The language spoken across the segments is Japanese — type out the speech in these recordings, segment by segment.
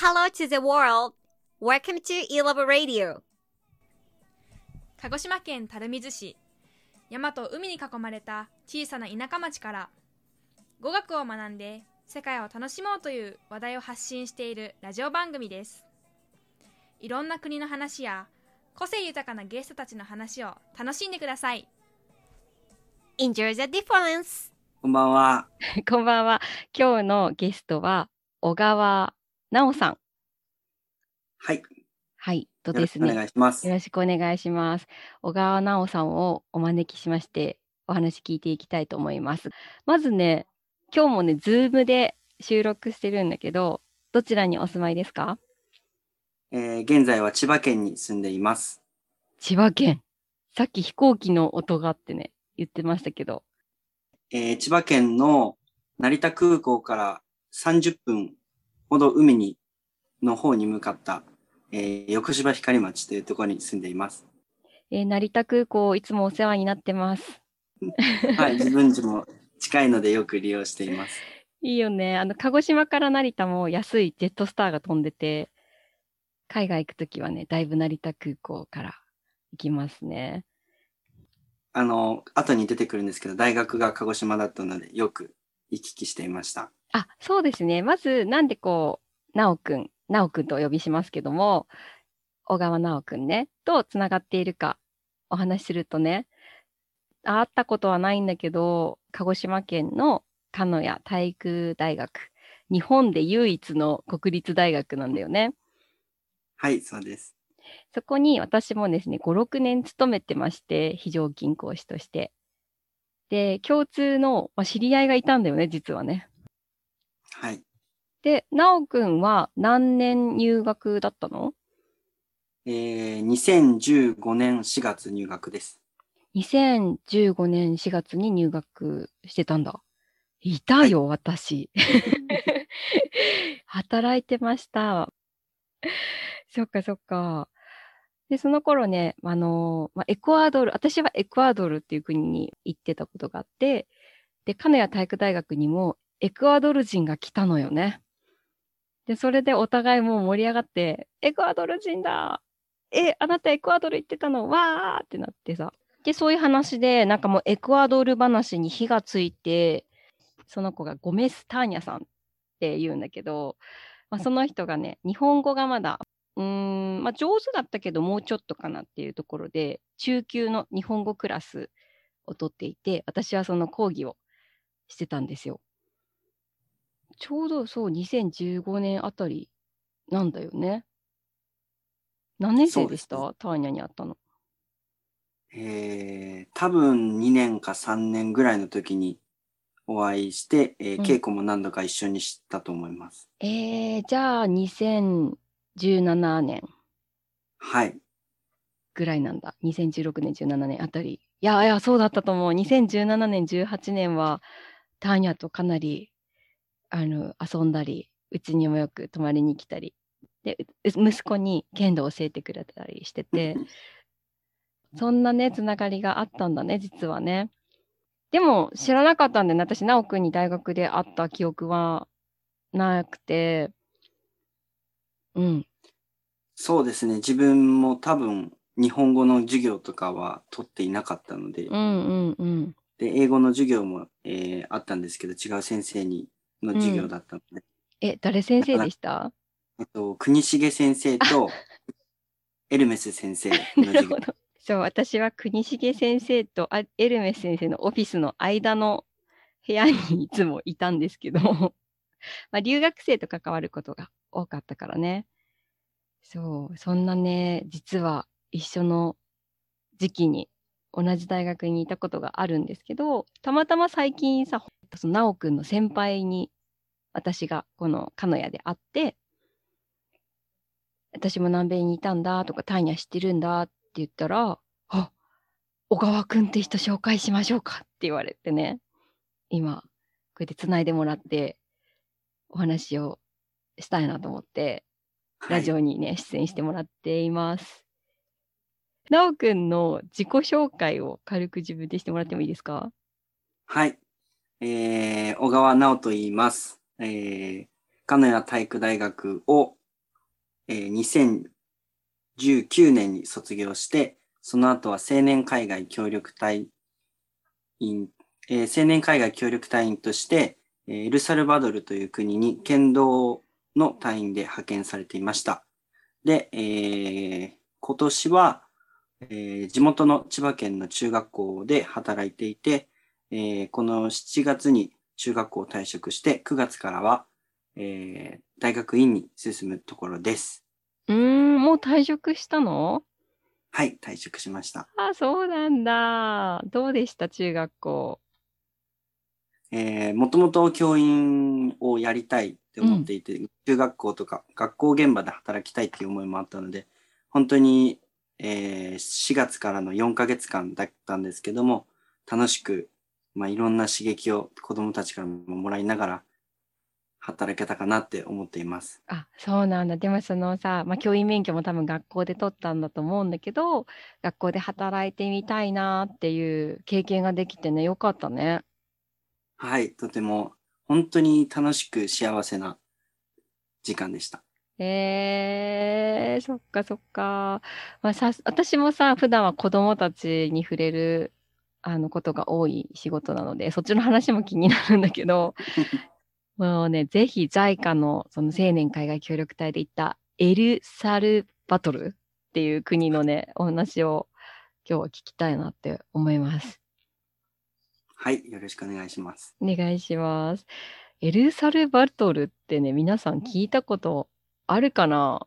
Hello to the world. Welcome to eLove Radio. 鹿児島県垂水市山と海に囲まれた小さな田舎町から語学を学んで世界を楽しもうという話題を発信しているラジオ番組ですいろんな国の話や個性豊かなゲストたちの話を楽しんでください Enjoy the difference. こんばんは。こんばんは。今日のゲストは小川直さん。はい。はい、とですね。願いします。よろしくお願いします。小川直さんをお招きしまして、お話聞いていきたいと思います。まずね、今日もね、ズームで収録してるんだけど、どちらにお住まいですか？えー現在は千葉県に住んでいます。千葉県。さっき飛行機の音があってね、言ってましたけど。えー千葉県の成田空港から30分ほど海にの方に向かった、えー横芝光町というところに住んでいます。えー成田空港、いつもお世話になってます。はい、自分家も近いのでよく利用しています。いいよね。あの、鹿児島から成田も安いジェットスターが飛んでて、海外行くときはね、だいぶ成田空港から行きますね。あの、後に出てくるんですけど、大学が鹿児島だったのでよく行き来していました。あ、そうですね。まず、なんでこう、なおくん、なおくんとお呼びしますけども、小川なおくんね、とつながっているかお話しするとね、会ったことはないんだけど、鹿児島県の鹿屋体育大学、日本で唯一の国立大学なんだよね。はい、そうです。そこに私もですね、5、6年勤めてまして、非常勤講師として。で、共通の、まあ、知り合いがいたんだよね、実はね。はい。で、なおくんは何年入学だったの？えー2015年4月入学です。?2015 年4月に入学してたんだ。いたよ、私。働いてました。そっかそっか。で、その頃ね、あのまあ、エクアドル、私はエクアドルっていう国に行ってたことがあって、で、鹿屋体育大学にもエクアドル人が来たのよね。で、それでお互いもう盛り上がって、エクアドル人だえ、あなたエクアドル行ってたの？わーってなってさ。で、そういう話で、なんかもうエクアドル話に火がついて、その子がゴメス・ターニャさんって言うんだけど、まあ、その人がね、日本語がまだ、うん、まあ、上手だったけど、もうちょっとかなっていうところで、中級の日本語クラスを取っていて、私はその講義をしてたんですよ。ちょうどそう、2015年あたりなんだよね。何年生でした？ターニャに会ったの。えー多分2年か3年ぐらいの時にお会いして、えーうん稽古も何度か一緒にしたと思います。えー、じゃあ2017年はい。ぐらいなんだ。2016年、17年あたり。いやいや、そうだったと思う。2017年、18年はターニャとかなりあの遊んだり、うちにもよく泊まりに来たり。で、う息子に剣道教えてくれたりしてて、そんなね、つながりがあったんだね、実はね。でも知らなかったんだよね。私、直くんに大学で会った記憶はなくて、うん。そうですね。自分も多分日本語の授業とかは取っていなかったので、うんうんうん。で、英語の授業も、えーあったんですけど、違う先生にの授業だったので、え、誰先生でした？えっと、国重先生と エルメス先生の授業。そう、私は国重先生とあエルメス先生のオフィスの間の部屋にいつもいたんですけど、まあ、留学生と関わることが多かったからね。そう、そんなね、実は一緒の時期に同じ大学にいたことがあるんですけど、たまたま最近さ、その直くんの先輩に私がこの鹿屋で会って、私も南米にいたんだとか、ターニャ知ってるんだって言ったら、あ小川くんって人紹介しましょうかって言われてね、今、こうやってつないでもらって、お話をしたいなと思って、ラジはいオにね、出演してもらっています。なおくんの自己紹介を軽く自分でしてもらってもいいですか？はい。えー、小川直と言います。えー、鹿屋体育大学をえー2019年に卒業して、その後は青年海外協力隊員、えー青年海外協力隊員として、えーエルサルバドルという国に剣道の隊員で派遣されていました。で、えー今年は、えー地元の千葉県の中学校で働いていて、えーこの7月に中学校を退職して、9月からは、えー大学院に進むところです。うーん、もう退職したの？はい、退職しました。あ、そうなんだ。どうでした、中学校。えー、もともと教員をやりたいって思っていて、中学校とか学校現場で働きたいっていう思いもあったので、本当に、えー4月からの4ヶ月間だったんですけども、楽しく、まあ、いろんな刺激を子供たちからももらいながら、働けたかなって思っています。あ、そうなんだ。でもそのさ、まあ、教員免許も多分学校で取ったんだと思うんだけど、学校で働いてみたいなっていう経験ができてね、よかったね。はい、とても、本当に楽しく幸せな時間でした。えー、そっかそっか。まあ、さ、私もさ、普段は子供たちに触れる、あの、ことが多い仕事なので、そっちの話も気になるんだけど、もうね、ぜひ、JICA の、その青年海外協力隊で行った、エルサルバトルっていう国のね、お話を今日は聞きたいなって思います。はい、よろしくお願いします。お願いします。エルサルバトルってね、皆さん聞いたことあるかな？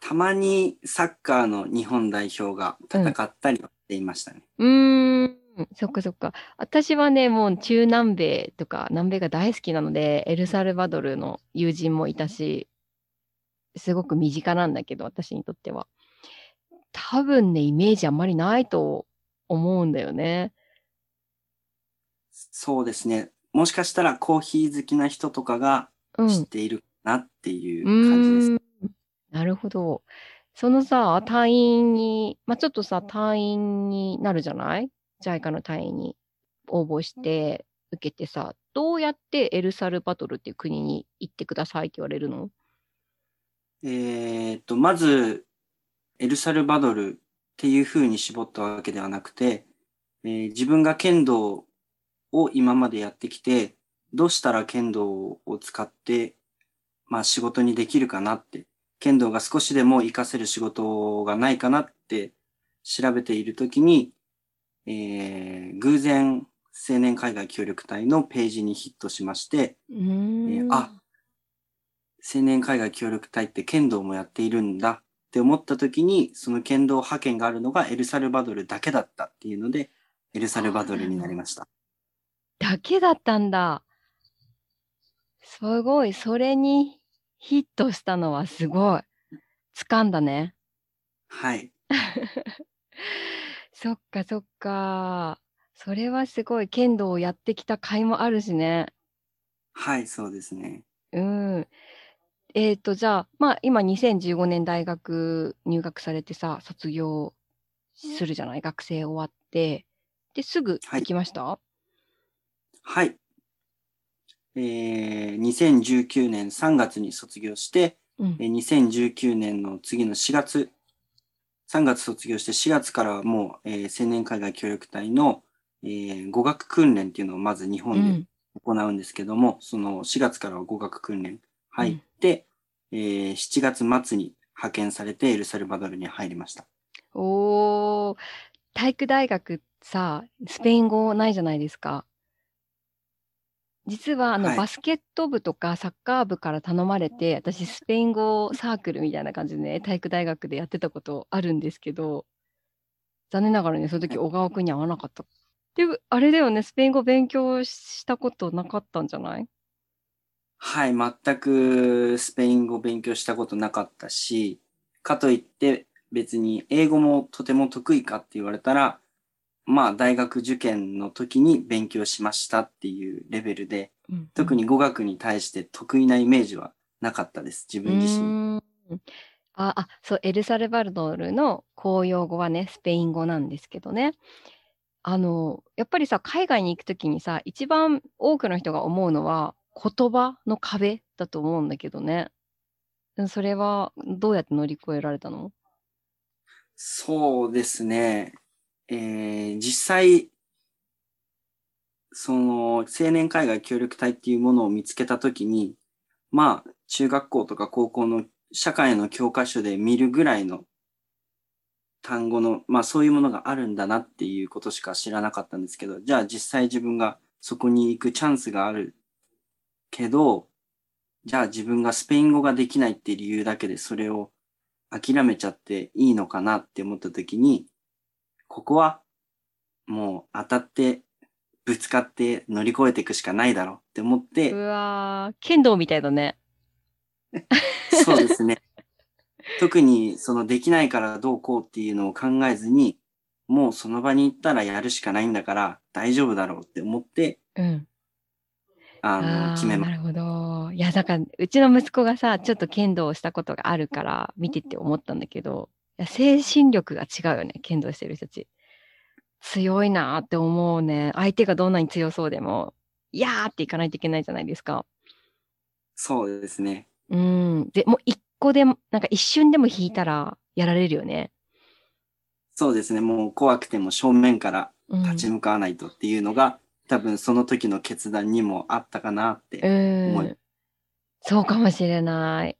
たまにサッカーの日本代表が戦ったりはしていましたね。うーん、そっかそっか。私はね、もう中南米とか南米が大好きなので、エルサルバドルの友人もいたし、すごく身近なんだけど、私にとっては。多分ね、イメージあんまりないと思うんだよね。そうですね。もしかしたらコーヒー好きな人とかがうん。知っているかなっていうう感じです。ーんなるほど。そのさ、隊員に、まあ、ちょっとさ、隊員になるじゃない ?JICA の隊員に応募して、受けてさ、どうやってエルサルバトルっていう国に行ってくださいって言われるの？えーっと、まず、エルサルバドルっていう風に絞ったわけではなくて、えー自分が剣道を今までやってきて、どうしたら剣道を使って、まあ仕事にできるかなって、剣道が少しでも活かせる仕事がないかなって調べているときに、えー偶然青年海外協力隊のページにヒットしまして、うーん。あ青年海外協力隊って剣道もやっているんだって思った時に、その剣道派遣があるのがエルサルバドルだけだったっていうので、エルサルバドルになりました。だけだったんだ。すごい。それにヒットしたのはすごい。掴んだね。はい。そっかそっか。それはすごい。剣道をやってきた甲斐もあるしね。はい、そうですね。うん。えっと、じゃあ、まあ、今2015年大学入学されてさ、卒業するじゃない？学生終わって。で、すぐはい行きました、はい。えー、2019年3月に卒業して、うんえ。ー2019年の次の4月、3月卒業して4月からはもう、えー青年海外協力隊の、えー語学訓練っていうのをまず日う本でん。行うんですけども、その4月からは語学訓練入って、えー7月末に派遣されてエルサルバドルに入りました。おー、体育大学さ、スペイン語ないじゃないですか。実はあの、はい。バスケット部とかサッカー部から頼まれて、私スペイン語サークルみたいな感じでね、体育大学でやってたことあるんですけど、残念ながらね、その時小川くんに会わなかった。で、あれだよね、スペイン語勉強したことなかったんじゃない？はい、全くスペイン語勉強したことなかったし、かといって別に英語もとても得意かって言われたら、まあ大学受験の時に勉強しましたっていうレベルで、うん特に語学に対して得意なイメージはなかったです、自分自身。あ、あ、そう、エルサルバドルの公用語はね、スペイン語なんですけどね。あの、やっぱりさ、海外に行くときにさ、一番多くの人が思うのは、言葉の壁だと思うんだけどね。それはどうやって乗り越えられたの？そうですね。えー実際、その青年海外協力隊っていうものを見つけたときに、まあ、中学校とか高校の社会の教科書で見るぐらいの単語の、まあそういうものがあるんだなっていうことしか知らなかったんですけど、じゃあ実際自分がそこに行くチャンスがあるけど、じゃあ自分がスペイン語ができないって理由だけでそれを諦めちゃっていいのかなって思った時に、ここはもう当たってぶつかって乗り越えていくしかないだろうって思ってう、わー、剣道みたいだね。そうですね。特にそのできないからどうこうっていうのを考えずに、もうその場に行ったらやるしかないんだから大丈夫だろうって思って、うん。あの、ああ、決めまなるほど。いや、だから、うちの息子がさ、ちょっと剣道をしたことがあるから、見てて思ったんだけど、いや精神力が違うよね、剣道してる人たち。強いなーって思うね。相手がどんなに強そうでも、いやーっていかないといけないじゃないですか。そうですね。うん。で、もう一個でも、なんか一瞬でも引いたら、やられるよね。そうですね。もう怖くても正面からうん。立ち向かわないとっていうのが、多分その時の決断にもあったかなって。思いうん。そうかもしれない。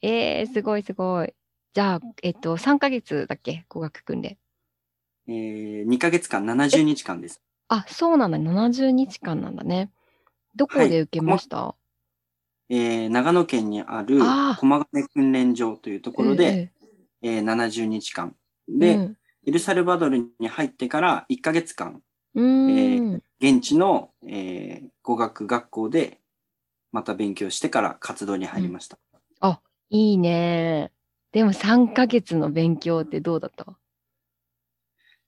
えー、すごいすごい。じゃあ、えっと、3ヶ月だっけ？語学訓練。えー、2ヶ月間、70日間です。あ、そうなんだ。70日間なんだね。どこはいで受けました、えー、長野県にあるあー駒ヶ根訓練場というところで、えー、70日間。で、うんエルサルバドルに入ってから1ヶ月間、うん、うえーん現地の、えー語学学校でまた勉強してから活動に入りました。いいね。でも3ヶ月の勉強ってどうだった？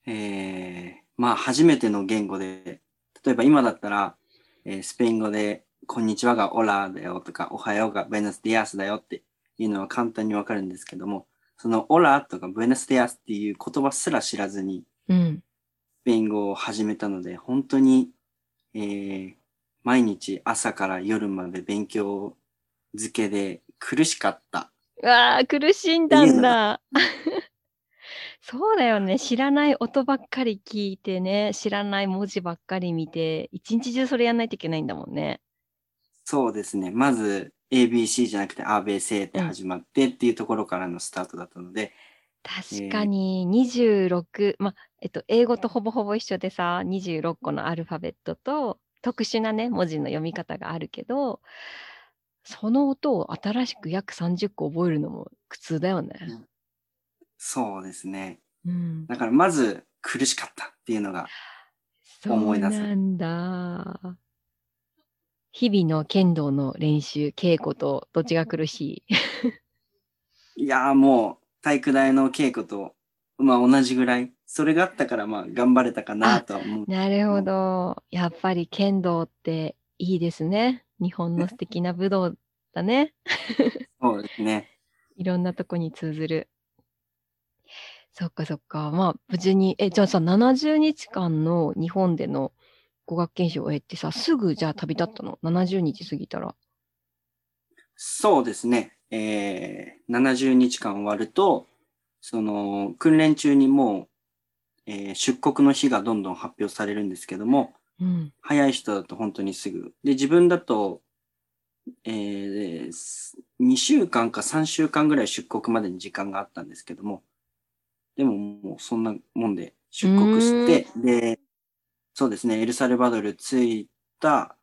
えーまあ初めての言語で、例えば今だったら、えースペイン語で、こんにちはが Hola だよとか、おはようが Buenos días だよっていうのは簡単にわかるんですけども、その Hola とか Buenos días っていう言葉すら知らずにうん。スペイン語を始めたので、本当に、えー毎日朝から夜まで勉強漬けで苦しかった。うわー、苦しんだんだ。そうだよね。知らない音ばっかり聞いてね、知らない文字ばっかり見て、一日中それやんないといけないんだもんね。そうですね。まず ABC じゃなくて ABC って始まってっていうところからのスタートだったので、確かに26、まあ、えっと、英語とほぼほぼ一緒でさ、26個のアルファベットと特殊なね、文字の読み方があるけど、その音を新しく約30個覚えるのも苦痛だよね。そうですね。うん。だからまず苦しかったっていうのが、思い出すそうなんだ。日々の剣道の練習、稽古とどっちが苦しい？いやーもう体育大の稽古と、まあ同じぐらい、それがあったからまあ頑張れたかなとは思う。なるほど。やっぱり剣道っていいですね。日本の素敵な武道だね。そうですね。いろんなとこに通ずる。そっかそっか。まあ、無事に、え、じゃあさ、70日間の日本での語学研修を終えてさ、すぐじゃあ旅立ったの ?70 日過ぎたら。そうですね。えー、70日間終わると、その訓練中にもう、えー出国の日がどんどん発表されるんですけども、うん。早い人だと本当にすぐ。で、自分だと、えー、2週間か3週間ぐらい出国までに時間があったんですけども、でももうそんなもんで出国して、で、そうですね、エルサルバドル着いた、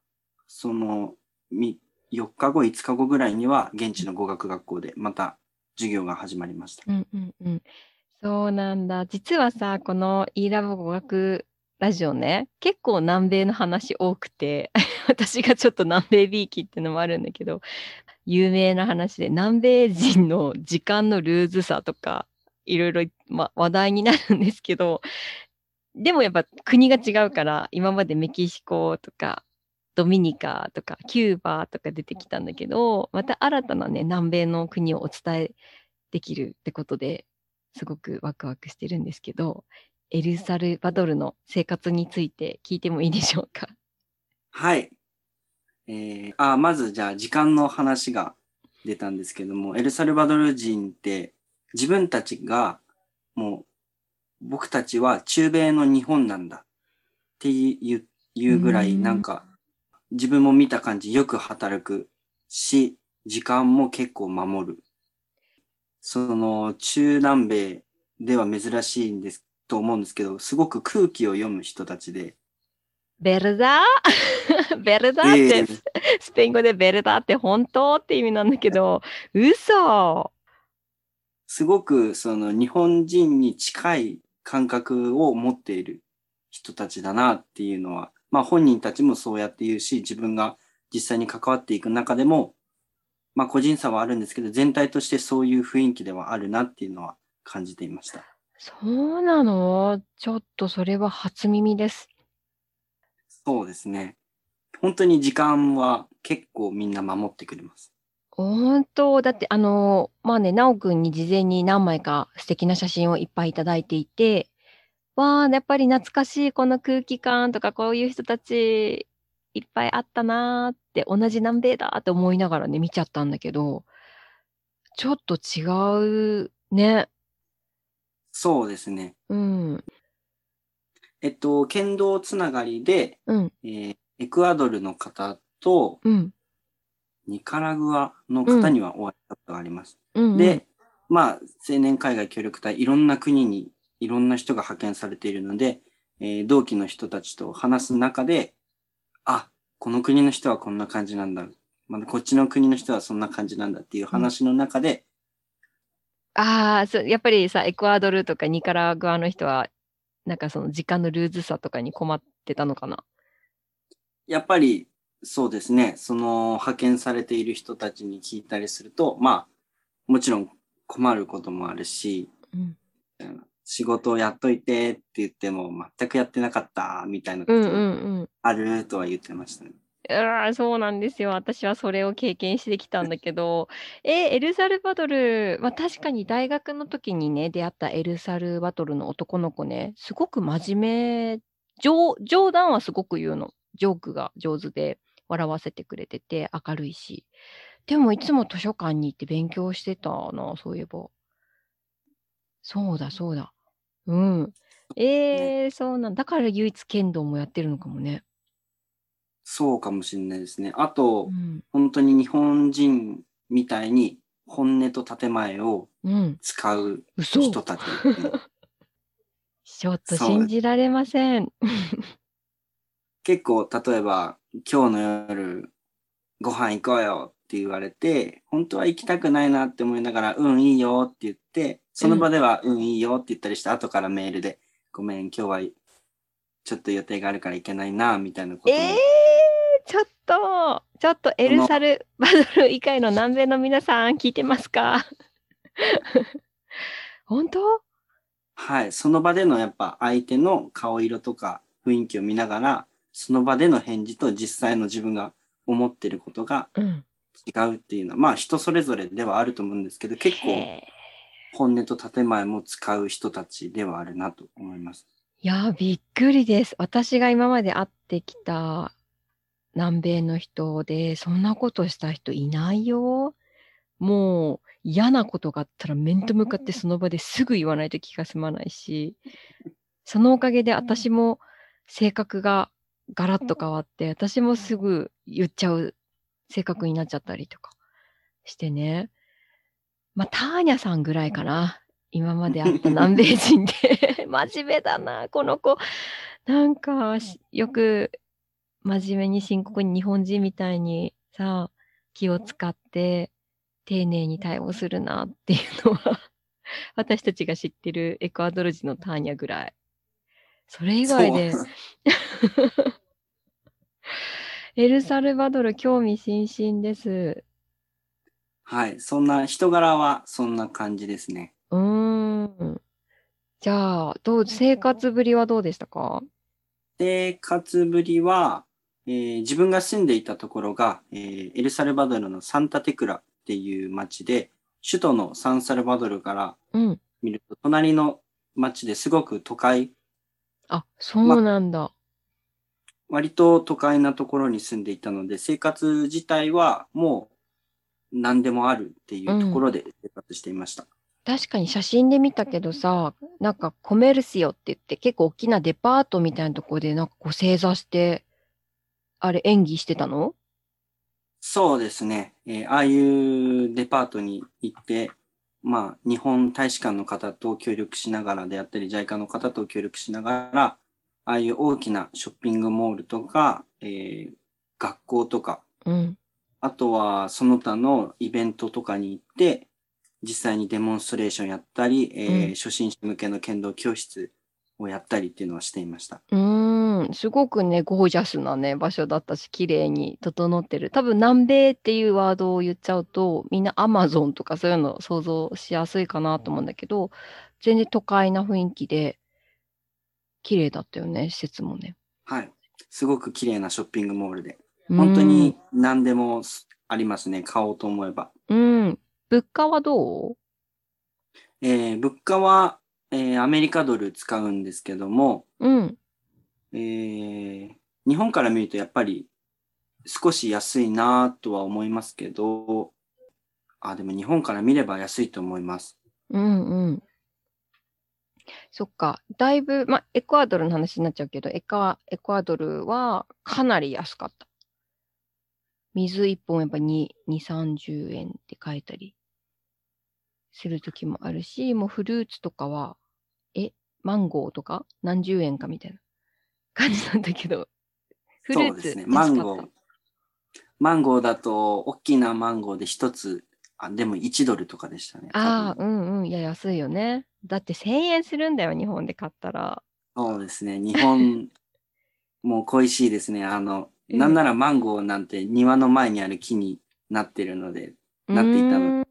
その、み4日後、5日後ぐらいには現地の語学学校でまた授業が始まりました。うんうんうん。そうなんだ。実はさ、この e ラボ語学ラジオね、結構南米の話多くて、私がちょっと南米ビーキっていうのもあるんだけど、有名な話で、南米人の時間のルーズさとか、いろいろ、ま、話題になるんですけど、でもやっぱ国が違うから、今までメキシコとか、ドミニカとか、キューバとか出てきたんだけど、また新たなね、南米の国をお伝えできるってことですごくワクワクしてるんですけど、エルサルバドルの生活について聞いてもいいでしょうか？はい。えー、あ、まずじゃあ時間の話が出たんですけども、エルサルバドル人って自分たちがもう僕たちは中米の日本なんだっていういうぐらいうんなんか自分も見た感じよく働くし、時間も結構守る。その中南米では珍しいんですと思うんですけど、すごく空気を読む人たちで、ベルダー？ベルダーって、ええ。スペイン語でベルダーって本当って意味なんだけど、嘘。すごくその日本人に近い感覚を持っている人たちだなっていうのは、まあ本人たちもそうやって言うし、自分が実際に関わっていく中でも、まあ個人差はあるんですけど、全体としてそういう雰囲気ではあるなっていうのは感じていました。そうなの？ちょっとそれは初耳です。そうですね。本当に時間は結構みんな守ってくれます。本当だってあのまあね奈くんに事前に何枚か素敵な写真をいっぱいいただいていてわあやっぱり懐かしいこの空気感とかこういう人たちいっぱいあったなーって同じ南米だって思いながらね見ちゃったんだけどちょっと違うねそうですね。うんえっと、剣道つながりで、うんえーエクアドルの方とうんニカラグアの方にはお会いしたことがあります。うんうんで、まあ、青年海外協力隊、いろんな国にいろんな人が派遣されているので、えー同期の人たちと話す中で、あ、この国の人はこんな感じなんだ。まだこっちの国の人はそんな感じなんだっていう話の中で、ああ、そう、やっぱりさ、エクアドルとかニカラグアの人は、なんかその時間のルーズさとかに困ってたのかな？やっぱりそうですね、その派遣されている人たちに聞いたりすると、まあ、もちろん困ることもあるし、うん、仕事をやっといてって言っても全くやってなかったみたいなことうんうんうん。あるとは言ってましたね。うわーそうなんですよ。私はそれを経験してきたんだけど、えーエルサルバドル、まあ確かに大学の時にね、出会ったエルサルバドルの男の子ね、すごく真面目、冗冗談はすごく言うの。ジョークが上手で、笑わせてくれてて、明るいし。でもいつも図書館に行って勉強してたな、そういえば。そうだ、そうだ。うん。えー、そうなんだから唯一剣道もやってるのかもね。そうかもしれないですね。あと、うん。本当に日本人みたいに本音と建前をうん。使う嘘人たちですね。ちょっと信じられません。結構、例えば、今日の夜、ご飯行こうよって言われて、本当は行きたくないなって思いながら、うん、いいよって言って、その場では、うん、いいよって言ったりして、後からメールで、ごめん、今日はちょっと予定があるから行けないな、みたいなことも。えー、ちょっと、ちょっとエルサルバドル以外の南米の皆さん聞いてますか？本当？はい。その場でのやっぱ相手の顔色とか雰囲気を見ながら、その場での返事と実際の自分が思ってることがうん。違うっていうのは、まあ人それぞれではあると思うんですけど、結構へ本音と建前も使う人たちではあるなと思います。ーいやー、びっくりです。私が今まで会ってきた南米の人で、そんなことした人いないよ。もう嫌なことがあったら面と向かってその場ですぐ言わないと気が済まないし、そのおかげで私も性格がガラッと変わって、私もすぐ言っちゃう性格になっちゃったりとかしてね。まあ、ターニャさんぐらいかな。今まで会った南米人で。真面目だな、この子。なんかし、よく真面目に深刻に日本人みたいにさ、気を使って丁寧に対応するなっていうのは、私たちが知ってるエクアドル人のターニャぐらい。それ以外で、エルサルバドル興味津々です。はい。そんな人柄はそんな感じですね。うーん。じゃあ、どう、生活ぶりはどうでしたか？生活ぶりは、えー自分が住んでいたところが、えーエルサルバドルのサンタテクラっていう町で、首都のサンサルバドルからうん。見ると、隣の町ですごく都会、あ、そうなんだ。割と都会なところに住んでいたので、生活自体はも何でもあるっていうところで生活していました。確かに写真で見たけどさ、なんかコメルシオって言って結構大きなデパートみたいなところでなんかこう正座して、あれ演技してたの？そうですね。えーああいうデパートに行って、まあ、日本大使館の方と協力しながらであったり、JICA の方と協力しながら、ああいう大きなショッピングモールとか、えー学校とか、うん。あとはその他のイベントとかに行って、実際にデモンストレーションやったり、えーうん初心者向けの剣道教室をやったりっていうのはしていました。うすごくね、ゴージャスなね、場所だったし、綺麗に整ってる。多分、南米っていうワードを言っちゃうと、みんなアマゾンとかそういうの想像しやすいかなと思うんだけど、全然都会な雰囲気で、綺麗だったよね、施設もね。はい。すごく綺麗なショッピングモールで、本当に何でもありますね。買おうと思えば。うん。うん。物価はどう？えー物価は、えーアメリカドル使うんですけども、うん。えー日本から見るとやっぱり少し安いなとは思いますけど、あ、でも日本から見れば安いと思います。うんうん。そっか。だいぶ、ま、エクアドルの話になっちゃうけど、エカエクアドルはかなり安かった。水一本やっぱ2、2、30円って書いたりするときもあるし、もうフルーツとかは、え、マンゴーとか何十円かみたいな感じなんだけど、フルーツそうですね。マンゴー。マンゴーだと、大きなマンゴーで一つ、あ、でも1ドルとかでしたね。たああ、うんうん。いや、安いよね。だって1000円するんだよ、日本で買ったら。そうですね。日本、もう恋しいですね。あの、うんなんならマンゴーなんて庭の前にある木になってるので、なっていたの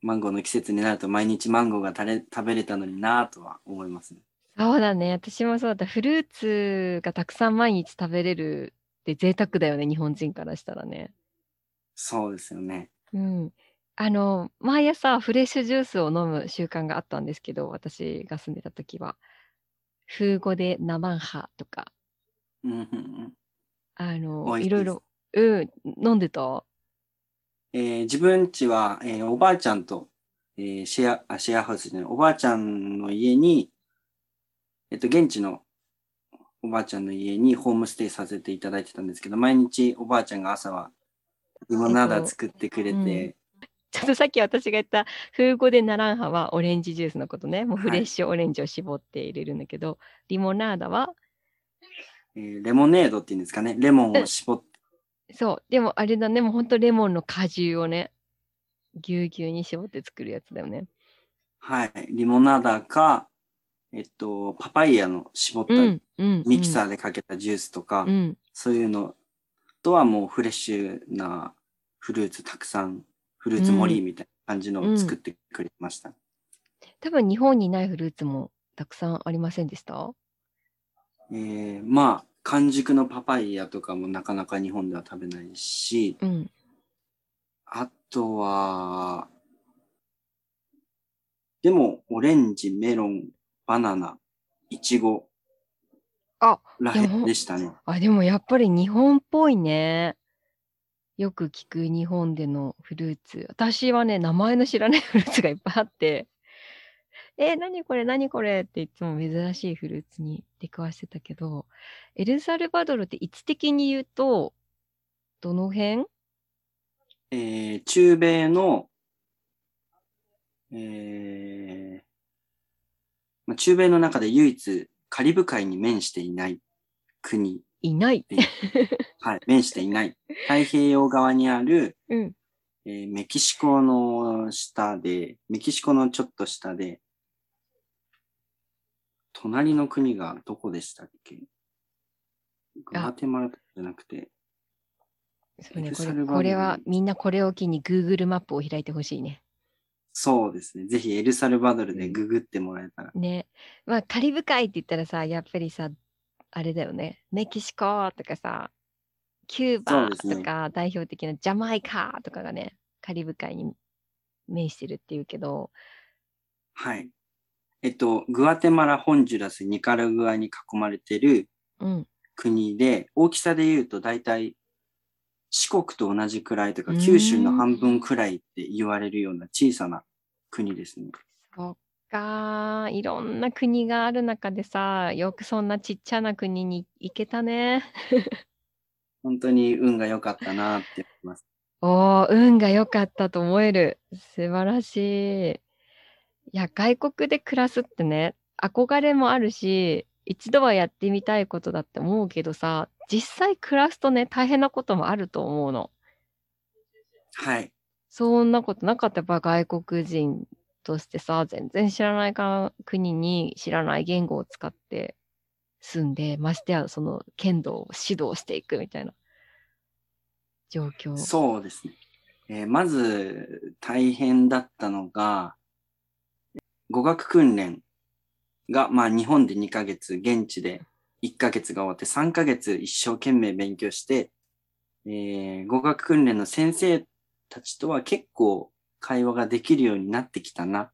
マンゴーの季節になると毎日マンゴーが食べれたのになぁとは思いますね。そうだね。私もそうだ。フルーツがたくさん毎日食べれるって贅沢だよね。日本人からしたらね。そうですよね。うん。あの、毎朝フレッシュジュースを飲む習慣があったんですけど、私が住んでた時は。風語でナマンハとか、うんうんうんあの、いいろいろ、うん、飲んでた？えー自分家は、えーおばあちゃんと、えーシェア、あ、シェアハウスじゃない、おばあちゃんの家に、えっと、現地のおばあちゃんの家にホームステイさせていただいてたんですけど、毎日おばあちゃんが朝はリモナーダ作ってくれて、ちょっとさっき私が言った風語でナランハはオレンジジュースのことね。もうはいフレッシュオレンジを絞って入れるんだけど、リモナーダは？えーレモネードっていうんですかね、レモンを絞って、そう。でもあれだね、もうほんとレモンの果汁をね、ぎゅうぎゅうに絞って作るやつだよね。はい、リモナーダか、えっと、パパイヤの絞った。ミキサーでかけたジュースとか、うん。そういうのとはもうフレッシュなフルーツたくさん、フルーツ盛りみたいな感じのを作ってくれました。多分日本にないフルーツもたくさんありませんでした？えーまあ、完熟のパパイヤとかもなかなか日本では食べないし、うん。あとは、でも、オレンジ、メロン、バナナ、イチゴあ、らへんでしたね。あ、でもやっぱり日本っぽいね。よく聞く日本でのフルーツ。私はね、名前の知らないフルーツがいっぱいあって、え、何これ何これ？っていつも珍しいフルーツに出くわしてたけど、エルサルバドルって位置的に言うと、どの辺？えー中米の、えーまあ、中米の中で唯一カリブ海に面していない国いない。はい、面していない。太平洋側にある、うん。えーメキシコの下で、メキシコのちょっと下で、隣の国がどこでしたっけ？グアテマラじゃなくて、そうね、これこれはみんなこれを機に Google マップを開いてほしいね。そうですね。ぜひエルサルバドルでググってもらえたら。ね。まあ、カリブ海って言ったらさ、やっぱりさ、あれだよね。メキシコとかさ、キューバとか代表的なジャマイカとかがね、カリブ海に面してるっていうけど、はい。えっと、グアテマラ、ホンジュラス、ニカラグアに囲まれてるうん。国で、大きさで言うと大体四国と同じくらいとか、うん九州の半分くらいって言われるような小さな国ですね。そっか。いろんな国がある中でさ、よくそんなちっちゃな国に行けたね。本当に運が良かったなって思います。おー、運が良かったと思える。素晴らしい。いや、外国で暮らすってね、憧れもあるし、一度はやってみたいことだって思うけどさ、実際暮らすとね、大変なこともあると思うの。はい。そんなことなかった。やっぱ外国人としてさ、全然知らないか国に知らない言語を使って住んで、ましてやその剣道を指導していくみたいな状況。そうですね。えーまず大変だったのが、語学訓練が、まあ日本で2ヶ月、現地で1ヶ月が終わって3ヶ月一生懸命勉強して、えー語学訓練の先生たちとは結構会話ができるようになってきたなっ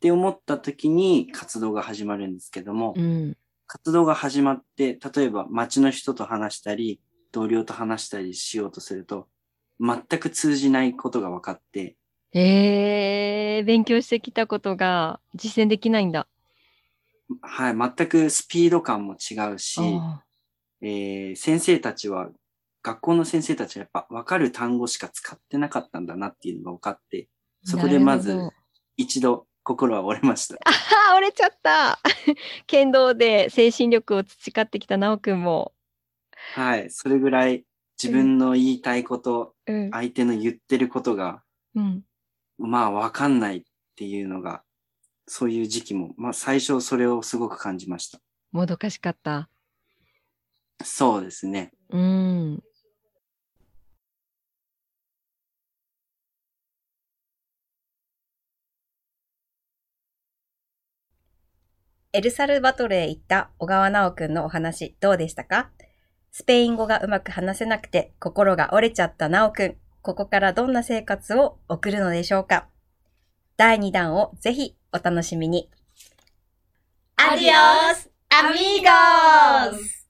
て思った時に活動が始まるんですけども、うん。活動が始まって、例えば街の人と話したり、同僚と話したりしようとすると、全く通じないことが分かって、えー、勉強してきたことが実践できないんだ。はい、全くスピード感も違うし、あえー先生たちは、学校の先生たちはやっぱ分かる単語しか使ってなかったんだなっていうのが分かって、ー そこでまず一度心は折れました。あ ー折れちゃった。剣道で精神力を培ってきた直くんも。はい、それぐらい自分の言いたいこと、うん。相手の言ってることが、うん。まあ分かんないっていうのが、そういう時期も、まあ最初それをすごく感じました。もどかしかった？そうですね。うん。エルサルバトルへ行った小川直くんのお話どうでしたか？スペイン語がうまく話せなくて心が折れちゃった直くん。ここからどんな生活を送るのでしょうか？第2弾をぜひお楽しみに。アディオスアミーゴス